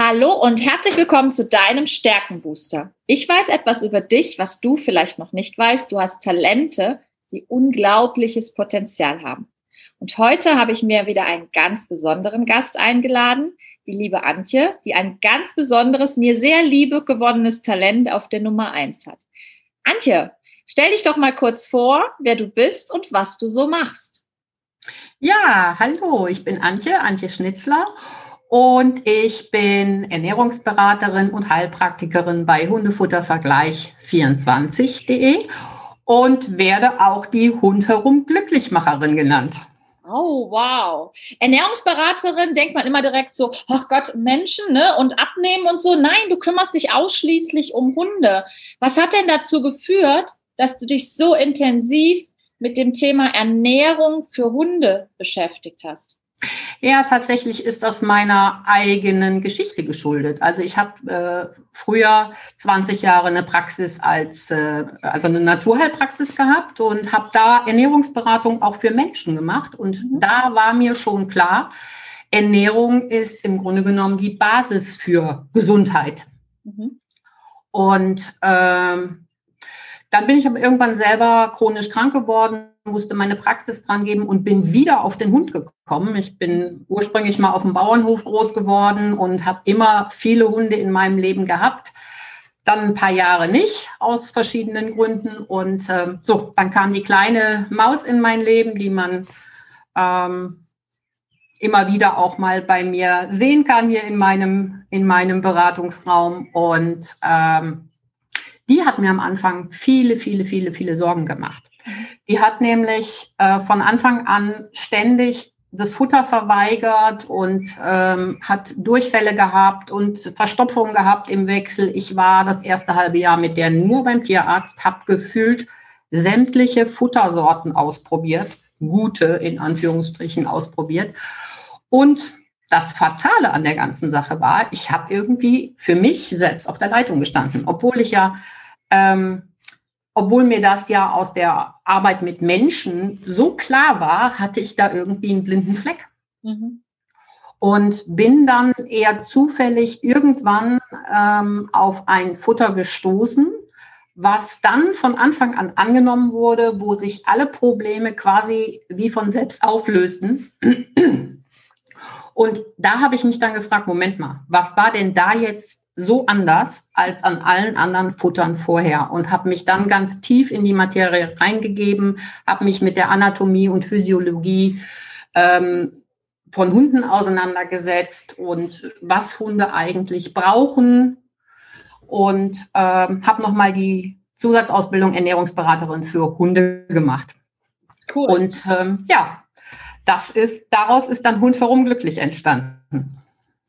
Hallo und herzlich willkommen zu deinem Stärkenbooster. Ich weiß etwas über dich, was du vielleicht noch nicht weißt. Du hast Talente, die unglaubliches Potenzial haben. Und heute habe ich mir wieder einen ganz besonderen Gast eingeladen, die liebe Antje, die ein ganz besonderes, mir sehr liebe gewonnenes Talent auf der Nummer eins hat. Antje, stell dich doch mal kurz vor, wer du bist und was du so machst. Ja, hallo, ich bin Antje, Antje Schnitzler und ich bin Ernährungsberaterin und Heilpraktikerin bei Hundefuttervergleich24.de und werde auch die Hundherum Glücklichmacherin genannt. Oh, wow. Ernährungsberaterin denkt man immer direkt so, ach Gott, Menschen ne? und abnehmen und so. Nein, du kümmerst dich ausschließlich um Hunde. Was hat denn dazu geführt, dass du dich so intensiv mit dem Thema Ernährung für Hunde beschäftigt hast? Ja, tatsächlich ist das meiner eigenen Geschichte geschuldet. Also ich habe äh, früher 20 Jahre eine Praxis als, äh, also eine Naturheilpraxis gehabt und habe da Ernährungsberatung auch für Menschen gemacht. Und mhm. da war mir schon klar, Ernährung ist im Grunde genommen die Basis für Gesundheit. Mhm. Und ähm, dann bin ich aber irgendwann selber chronisch krank geworden, musste meine Praxis dran geben und bin wieder auf den Hund gekommen. Ich bin ursprünglich mal auf dem Bauernhof groß geworden und habe immer viele Hunde in meinem Leben gehabt. Dann ein paar Jahre nicht, aus verschiedenen Gründen. Und äh, so, dann kam die kleine Maus in mein Leben, die man ähm, immer wieder auch mal bei mir sehen kann hier in meinem, in meinem Beratungsraum. Und ähm, die hat mir am Anfang viele, viele, viele, viele Sorgen gemacht. Die hat nämlich äh, von Anfang an ständig das Futter verweigert und ähm, hat Durchfälle gehabt und Verstopfung gehabt im Wechsel. Ich war das erste halbe Jahr mit der nur beim Tierarzt, habe gefühlt sämtliche Futtersorten ausprobiert, gute in Anführungsstrichen ausprobiert. Und das Fatale an der ganzen Sache war, ich habe irgendwie für mich selbst auf der Leitung gestanden, obwohl ich ja ähm, obwohl mir das ja aus der Arbeit mit Menschen so klar war, hatte ich da irgendwie einen blinden Fleck. Mhm. Und bin dann eher zufällig irgendwann ähm, auf ein Futter gestoßen, was dann von Anfang an angenommen wurde, wo sich alle Probleme quasi wie von selbst auflösten. Und da habe ich mich dann gefragt, Moment mal, was war denn da jetzt so anders als an allen anderen Futtern vorher und habe mich dann ganz tief in die Materie reingegeben, habe mich mit der Anatomie und Physiologie ähm, von Hunden auseinandergesetzt und was Hunde eigentlich brauchen und ähm, habe nochmal die Zusatzausbildung Ernährungsberaterin für Hunde gemacht. Cool. Und ähm, ja, das ist, daraus ist dann Hund warum glücklich entstanden.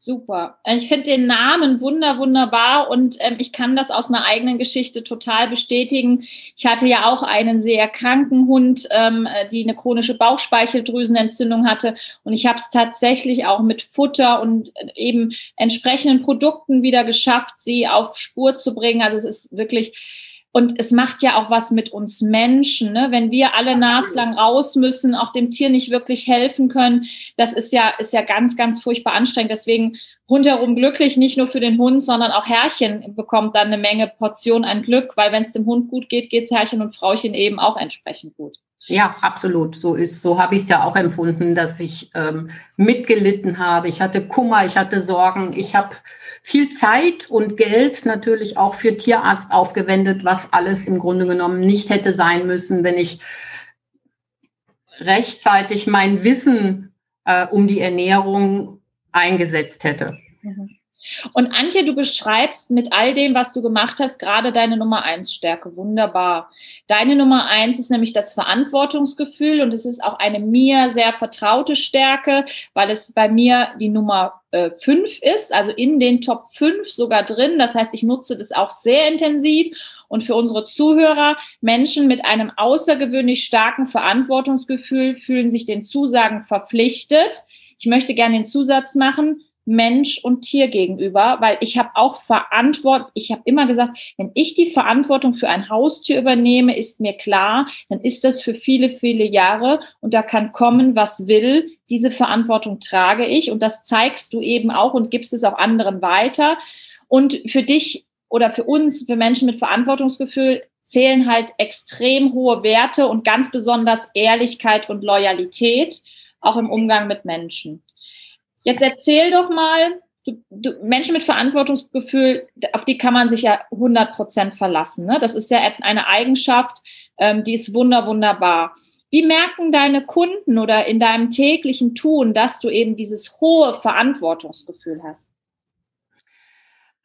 Super. Ich finde den Namen wunder, wunderbar und ähm, ich kann das aus einer eigenen Geschichte total bestätigen. Ich hatte ja auch einen sehr kranken Hund, ähm, die eine chronische Bauchspeicheldrüsenentzündung hatte und ich habe es tatsächlich auch mit Futter und äh, eben entsprechenden Produkten wieder geschafft, sie auf Spur zu bringen. Also es ist wirklich und es macht ja auch was mit uns Menschen, ne? wenn wir alle naslang raus müssen, auch dem Tier nicht wirklich helfen können. Das ist ja, ist ja ganz, ganz furchtbar anstrengend. Deswegen rundherum glücklich, nicht nur für den Hund, sondern auch Herrchen bekommt dann eine Menge Portion an Glück, weil wenn es dem Hund gut geht, geht es Herrchen und Frauchen eben auch entsprechend gut. Ja, absolut. So ist, so habe ich es ja auch empfunden, dass ich ähm, mitgelitten habe. Ich hatte Kummer, ich hatte Sorgen, ich habe viel Zeit und Geld natürlich auch für Tierarzt aufgewendet, was alles im Grunde genommen nicht hätte sein müssen, wenn ich rechtzeitig mein Wissen äh, um die Ernährung eingesetzt hätte. Und Antje, du beschreibst mit all dem, was du gemacht hast, gerade deine Nummer eins Stärke. Wunderbar. Deine Nummer eins ist nämlich das Verantwortungsgefühl und es ist auch eine mir sehr vertraute Stärke, weil es bei mir die Nummer äh, fünf ist, also in den Top fünf sogar drin. Das heißt, ich nutze das auch sehr intensiv. Und für unsere Zuhörer, Menschen mit einem außergewöhnlich starken Verantwortungsgefühl fühlen sich den Zusagen verpflichtet. Ich möchte gerne den Zusatz machen, Mensch und Tier gegenüber, weil ich habe auch Verantwortung, ich habe immer gesagt, wenn ich die Verantwortung für ein Haustier übernehme, ist mir klar, dann ist das für viele, viele Jahre und da kann kommen, was will. Diese Verantwortung trage ich und das zeigst du eben auch und gibst es auch anderen weiter. Und für dich oder für uns, für Menschen mit Verantwortungsgefühl, zählen halt extrem hohe Werte und ganz besonders Ehrlichkeit und Loyalität, auch im Umgang mit Menschen. Jetzt erzähl doch mal, du, du, Menschen mit Verantwortungsgefühl, auf die kann man sich ja 100 Prozent verlassen. Ne? Das ist ja eine Eigenschaft, ähm, die ist wunder, wunderbar. Wie merken deine Kunden oder in deinem täglichen Tun, dass du eben dieses hohe Verantwortungsgefühl hast?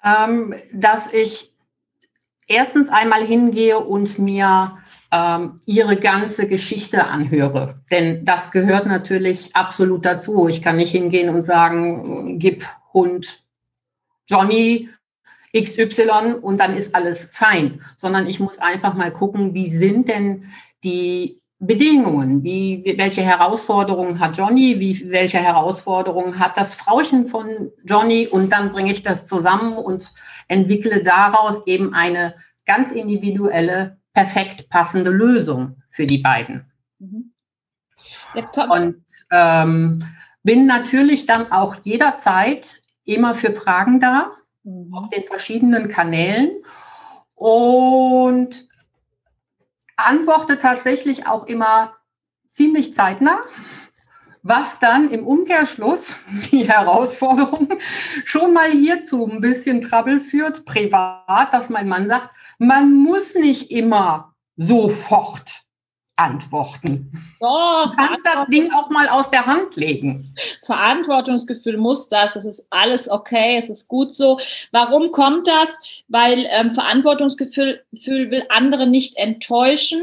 Ähm, dass ich erstens einmal hingehe und mir ähm, ihre ganze Geschichte anhöre. Denn das gehört natürlich absolut dazu. Ich kann nicht hingehen und sagen, gib Hund Johnny XY und dann ist alles fein, sondern ich muss einfach mal gucken, wie sind denn die Bedingungen, wie, welche Herausforderungen hat Johnny, wie, welche Herausforderungen hat das Frauchen von Johnny und dann bringe ich das zusammen und entwickle daraus eben eine ganz individuelle perfekt passende Lösung für die beiden. Mhm. Und ähm, bin natürlich dann auch jederzeit immer für Fragen da, mhm. auf den verschiedenen Kanälen und antworte tatsächlich auch immer ziemlich zeitnah, was dann im Umkehrschluss die Herausforderung schon mal hierzu ein bisschen Trouble führt, privat, dass mein Mann sagt, man muss nicht immer sofort antworten. Doch, du kannst das Ding auch mal aus der Hand legen. Verantwortungsgefühl muss das. Das ist alles okay. Es ist gut so. Warum kommt das? Weil ähm, Verantwortungsgefühl will andere nicht enttäuschen.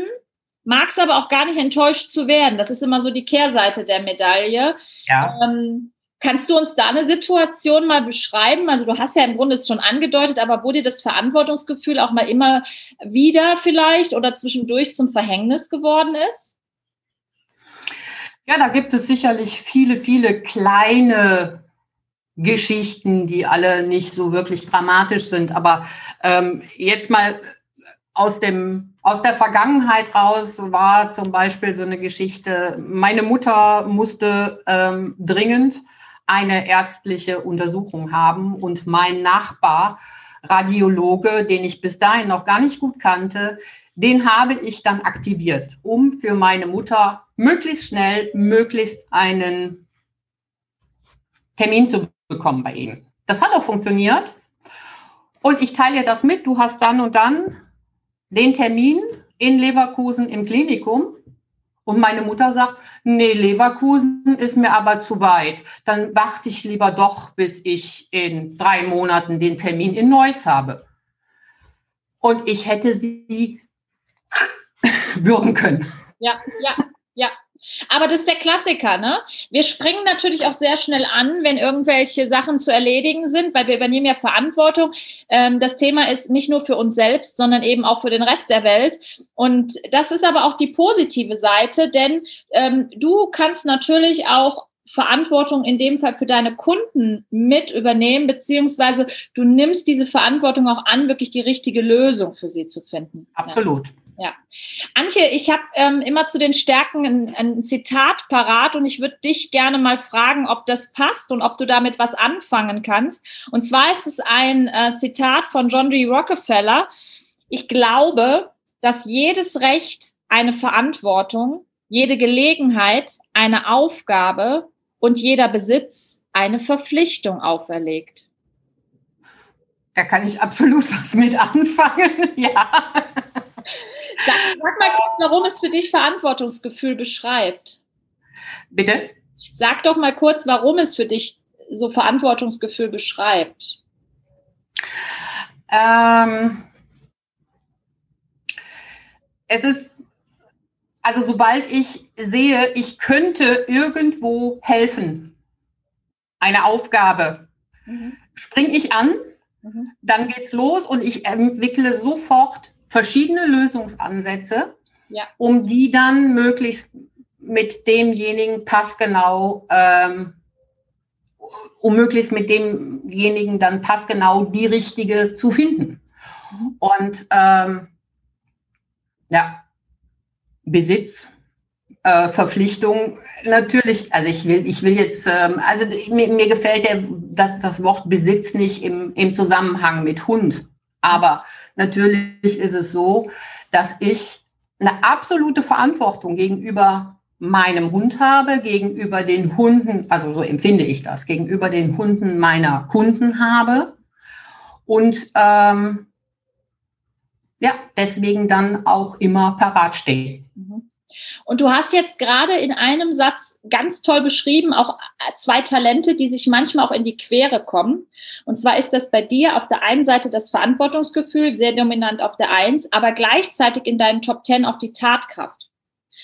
Mag es aber auch gar nicht enttäuscht zu werden. Das ist immer so die Kehrseite der Medaille. Ja. Ähm, Kannst du uns da eine Situation mal beschreiben? Also du hast ja im Grunde es schon angedeutet, aber dir das Verantwortungsgefühl auch mal immer wieder vielleicht oder zwischendurch zum Verhängnis geworden ist? Ja, da gibt es sicherlich viele, viele kleine Geschichten, die alle nicht so wirklich dramatisch sind. Aber ähm, jetzt mal aus dem aus der Vergangenheit raus war zum Beispiel so eine Geschichte. Meine Mutter musste ähm, dringend eine ärztliche Untersuchung haben und mein Nachbar, Radiologe, den ich bis dahin noch gar nicht gut kannte, den habe ich dann aktiviert, um für meine Mutter möglichst schnell, möglichst einen Termin zu bekommen bei ihm. Das hat auch funktioniert. Und ich teile dir das mit, du hast dann und dann den Termin in Leverkusen im Klinikum. Und meine Mutter sagt, nee, Leverkusen ist mir aber zu weit. Dann warte ich lieber doch, bis ich in drei Monaten den Termin in Neuss habe. Und ich hätte sie würgen können. Ja, ja, ja. Aber das ist der Klassiker, ne? Wir springen natürlich auch sehr schnell an, wenn irgendwelche Sachen zu erledigen sind, weil wir übernehmen ja Verantwortung. Ähm, das Thema ist nicht nur für uns selbst, sondern eben auch für den Rest der Welt. Und das ist aber auch die positive Seite, denn ähm, du kannst natürlich auch Verantwortung in dem Fall für deine Kunden mit übernehmen, beziehungsweise du nimmst diese Verantwortung auch an, wirklich die richtige Lösung für sie zu finden. Absolut. Ja. Ja. Antje, ich habe ähm, immer zu den Stärken ein, ein Zitat parat und ich würde dich gerne mal fragen, ob das passt und ob du damit was anfangen kannst. Und zwar ist es ein äh, Zitat von John D. Rockefeller. Ich glaube, dass jedes Recht eine Verantwortung, jede Gelegenheit eine Aufgabe und jeder Besitz eine Verpflichtung auferlegt. Da kann ich absolut was mit anfangen, ja. Sag, sag mal kurz, warum es für dich Verantwortungsgefühl beschreibt. Bitte? Sag doch mal kurz, warum es für dich so Verantwortungsgefühl beschreibt. Ähm, es ist, also sobald ich sehe, ich könnte irgendwo helfen, eine Aufgabe, mhm. springe ich an, mhm. dann geht's los und ich entwickle sofort verschiedene Lösungsansätze, ja. um die dann möglichst mit demjenigen passgenau ähm, um möglichst mit demjenigen dann passgenau die richtige zu finden. Mhm. Und ähm, ja, Besitz, äh, Verpflichtung, natürlich, also ich will, ich will jetzt, ähm, also mir, mir gefällt der, das, das Wort Besitz nicht im, im Zusammenhang mit Hund. Aber natürlich ist es so, dass ich eine absolute Verantwortung gegenüber meinem Hund habe, gegenüber den Hunden, also so empfinde ich das, gegenüber den Hunden meiner Kunden habe und ähm, ja, deswegen dann auch immer parat stehe. Und du hast jetzt gerade in einem Satz ganz toll beschrieben, auch zwei Talente, die sich manchmal auch in die Quere kommen. Und zwar ist das bei dir auf der einen Seite das Verantwortungsgefühl, sehr dominant auf der Eins, aber gleichzeitig in deinen Top Ten auch die Tatkraft.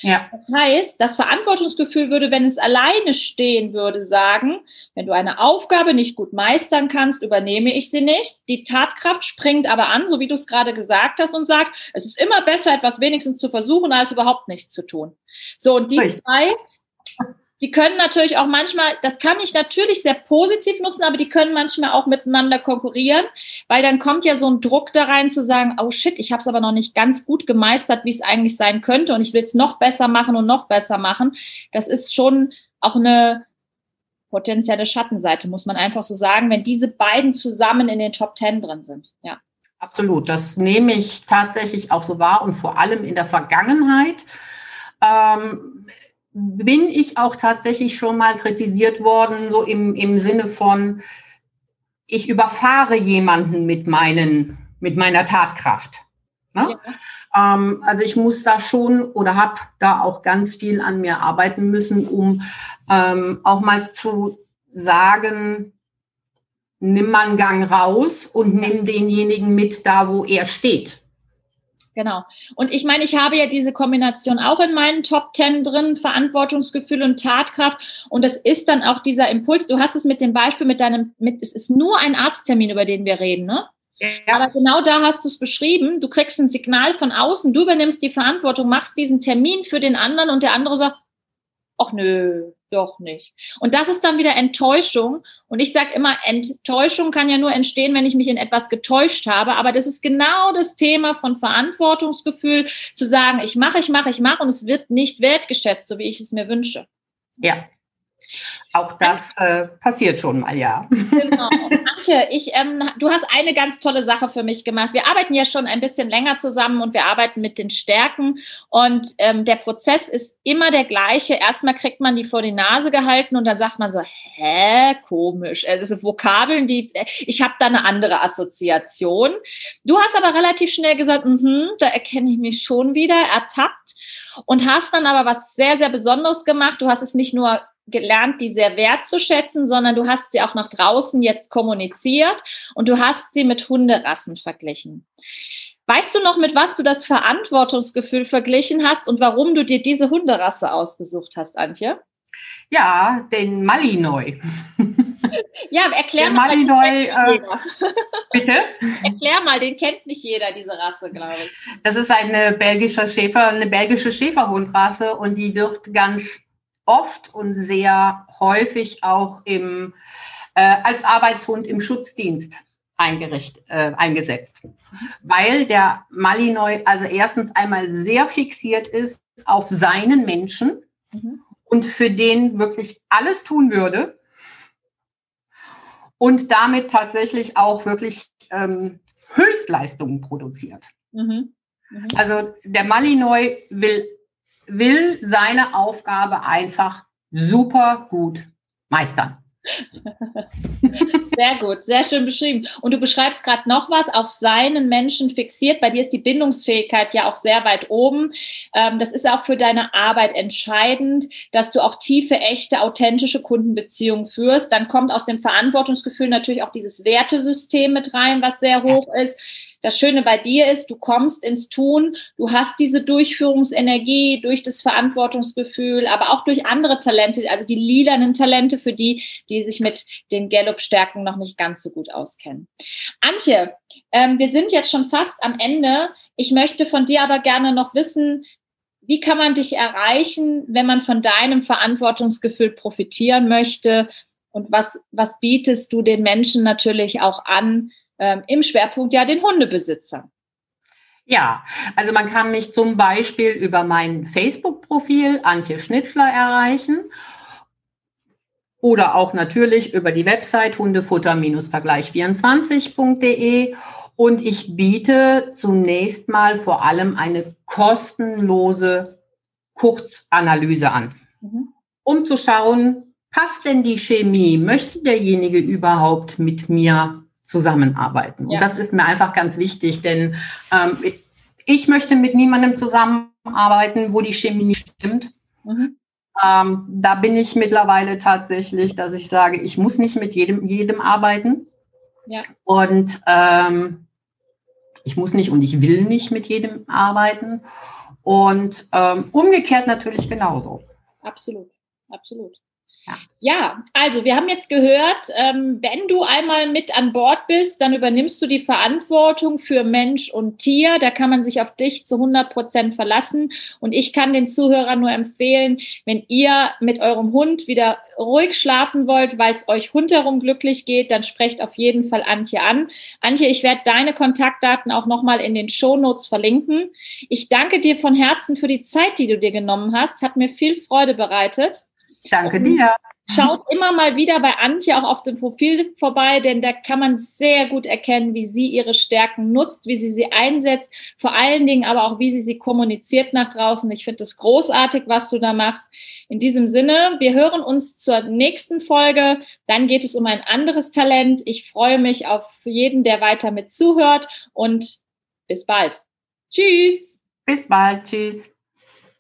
Ja. Das heißt, das Verantwortungsgefühl würde, wenn es alleine stehen würde, sagen, wenn du eine Aufgabe nicht gut meistern kannst, übernehme ich sie nicht. Die Tatkraft springt aber an, so wie du es gerade gesagt hast, und sagt, es ist immer besser, etwas wenigstens zu versuchen, als überhaupt nichts zu tun. So, und die Richtig. zwei die können natürlich auch manchmal, das kann ich natürlich sehr positiv nutzen, aber die können manchmal auch miteinander konkurrieren, weil dann kommt ja so ein Druck da rein zu sagen, oh shit, ich habe es aber noch nicht ganz gut gemeistert, wie es eigentlich sein könnte und ich will es noch besser machen und noch besser machen. Das ist schon auch eine potenzielle Schattenseite, muss man einfach so sagen, wenn diese beiden zusammen in den Top Ten drin sind. Ja. Absolut, das nehme ich tatsächlich auch so wahr und vor allem in der Vergangenheit. Ähm, bin ich auch tatsächlich schon mal kritisiert worden, so im, im Sinne von, ich überfahre jemanden mit, meinen, mit meiner Tatkraft. Ne? Ja. Ähm, also ich muss da schon oder habe da auch ganz viel an mir arbeiten müssen, um ähm, auch mal zu sagen, nimm mal einen Gang raus und nimm denjenigen mit da, wo er steht. Genau. Und ich meine, ich habe ja diese Kombination auch in meinen Top Ten drin, Verantwortungsgefühl und Tatkraft. Und das ist dann auch dieser Impuls. Du hast es mit dem Beispiel mit deinem, mit, es ist nur ein Arzttermin, über den wir reden, ne? Ja. Aber genau da hast du es beschrieben. Du kriegst ein Signal von außen, du übernimmst die Verantwortung, machst diesen Termin für den anderen und der andere sagt, ach nö, doch nicht. Und das ist dann wieder Enttäuschung. Und ich sage immer, Enttäuschung kann ja nur entstehen, wenn ich mich in etwas getäuscht habe. Aber das ist genau das Thema von Verantwortungsgefühl, zu sagen, ich mache, ich mache, ich mache und es wird nicht wertgeschätzt, so wie ich es mir wünsche. Ja. Auch das äh, passiert schon mal, ja. Genau. Antje, ich, ähm, du hast eine ganz tolle Sache für mich gemacht. Wir arbeiten ja schon ein bisschen länger zusammen und wir arbeiten mit den Stärken. Und ähm, der Prozess ist immer der gleiche. Erstmal kriegt man die vor die Nase gehalten und dann sagt man so, hä, komisch. Also Vokabeln, die, ich habe da eine andere Assoziation. Du hast aber relativ schnell gesagt, mh, da erkenne ich mich schon wieder, ertappt. Und hast dann aber was sehr, sehr Besonderes gemacht. Du hast es nicht nur gelernt, die sehr wertzuschätzen, sondern du hast sie auch nach draußen jetzt kommuniziert und du hast sie mit Hunderassen verglichen. Weißt du noch, mit was du das Verantwortungsgefühl verglichen hast und warum du dir diese Hunderasse ausgesucht hast, Antje? Ja, den Malinois. Ja, erklär der mal. Malinois, äh, bitte? Erklär mal, den kennt nicht jeder, diese Rasse, glaube ich. Das ist eine belgische Schäfer, eine belgische Schäferhundrasse und die wird ganz oft und sehr häufig auch im, äh, als Arbeitshund im Schutzdienst eingericht, äh, eingesetzt. Weil der Malinois also erstens einmal sehr fixiert ist auf seinen Menschen mhm. und für den wirklich alles tun würde und damit tatsächlich auch wirklich ähm, Höchstleistungen produziert. Mhm. Mhm. Also der Malinois will will seine Aufgabe einfach super gut meistern. Sehr gut, sehr schön beschrieben. Und du beschreibst gerade noch was, auf seinen Menschen fixiert. Bei dir ist die Bindungsfähigkeit ja auch sehr weit oben. Ähm, das ist auch für deine Arbeit entscheidend, dass du auch tiefe, echte, authentische Kundenbeziehungen führst. Dann kommt aus dem Verantwortungsgefühl natürlich auch dieses Wertesystem mit rein, was sehr hoch ist. Das Schöne bei dir ist, du kommst ins Tun, du hast diese Durchführungsenergie durch das Verantwortungsgefühl, aber auch durch andere Talente, also die lilanen Talente für die, die sich mit den Gallup-Stärken noch nicht ganz so gut auskennen. Antje, ähm, wir sind jetzt schon fast am Ende. Ich möchte von dir aber gerne noch wissen, wie kann man dich erreichen, wenn man von deinem Verantwortungsgefühl profitieren möchte? und was, was bietest du den Menschen natürlich auch an, ähm, im Schwerpunkt ja den Hundebesitzern? Ja, also man kann mich zum Beispiel über mein Facebook-Profil Antje Schnitzler erreichen oder auch natürlich über die Website hundefutter-vergleich24.de. Und ich biete zunächst mal vor allem eine kostenlose Kurzanalyse an, mhm. um zu schauen, passt denn die Chemie? Möchte derjenige überhaupt mit mir zusammenarbeiten? Ja. Und das ist mir einfach ganz wichtig, denn ähm, ich möchte mit niemandem zusammenarbeiten, wo die Chemie nicht stimmt. Mhm. Ähm, da bin ich mittlerweile tatsächlich, dass ich sage, ich muss nicht mit jedem, jedem arbeiten. Ja. Und ähm, ich muss nicht und ich will nicht mit jedem arbeiten. Und ähm, umgekehrt natürlich genauso. Absolut, absolut. Ja. also wir haben jetzt gehört, ähm, wenn du einmal mit an Bord bist, dann übernimmst du die Verantwortung für Mensch und Tier. Da kann man sich auf dich zu 100 Prozent verlassen. Und ich kann den Zuhörern nur empfehlen, wenn ihr mit eurem Hund wieder ruhig schlafen wollt, weil es euch rundherum glücklich geht, dann sprecht auf jeden Fall Antje an. Antje, ich werde deine Kontaktdaten auch nochmal in den Shownotes verlinken. Ich danke dir von Herzen für die Zeit, die du dir genommen hast. Hat mir viel Freude bereitet. Danke dir. Schaut immer mal wieder bei Antje auch auf dem Profil vorbei, denn da kann man sehr gut erkennen, wie sie ihre Stärken nutzt, wie sie sie einsetzt, vor allen Dingen aber auch, wie sie sie kommuniziert nach draußen. Ich finde es großartig, was du da machst. In diesem Sinne, wir hören uns zur nächsten Folge. Dann geht es um ein anderes Talent. Ich freue mich auf jeden, der weiter mit zuhört und bis bald. Tschüss. Bis bald. Tschüss.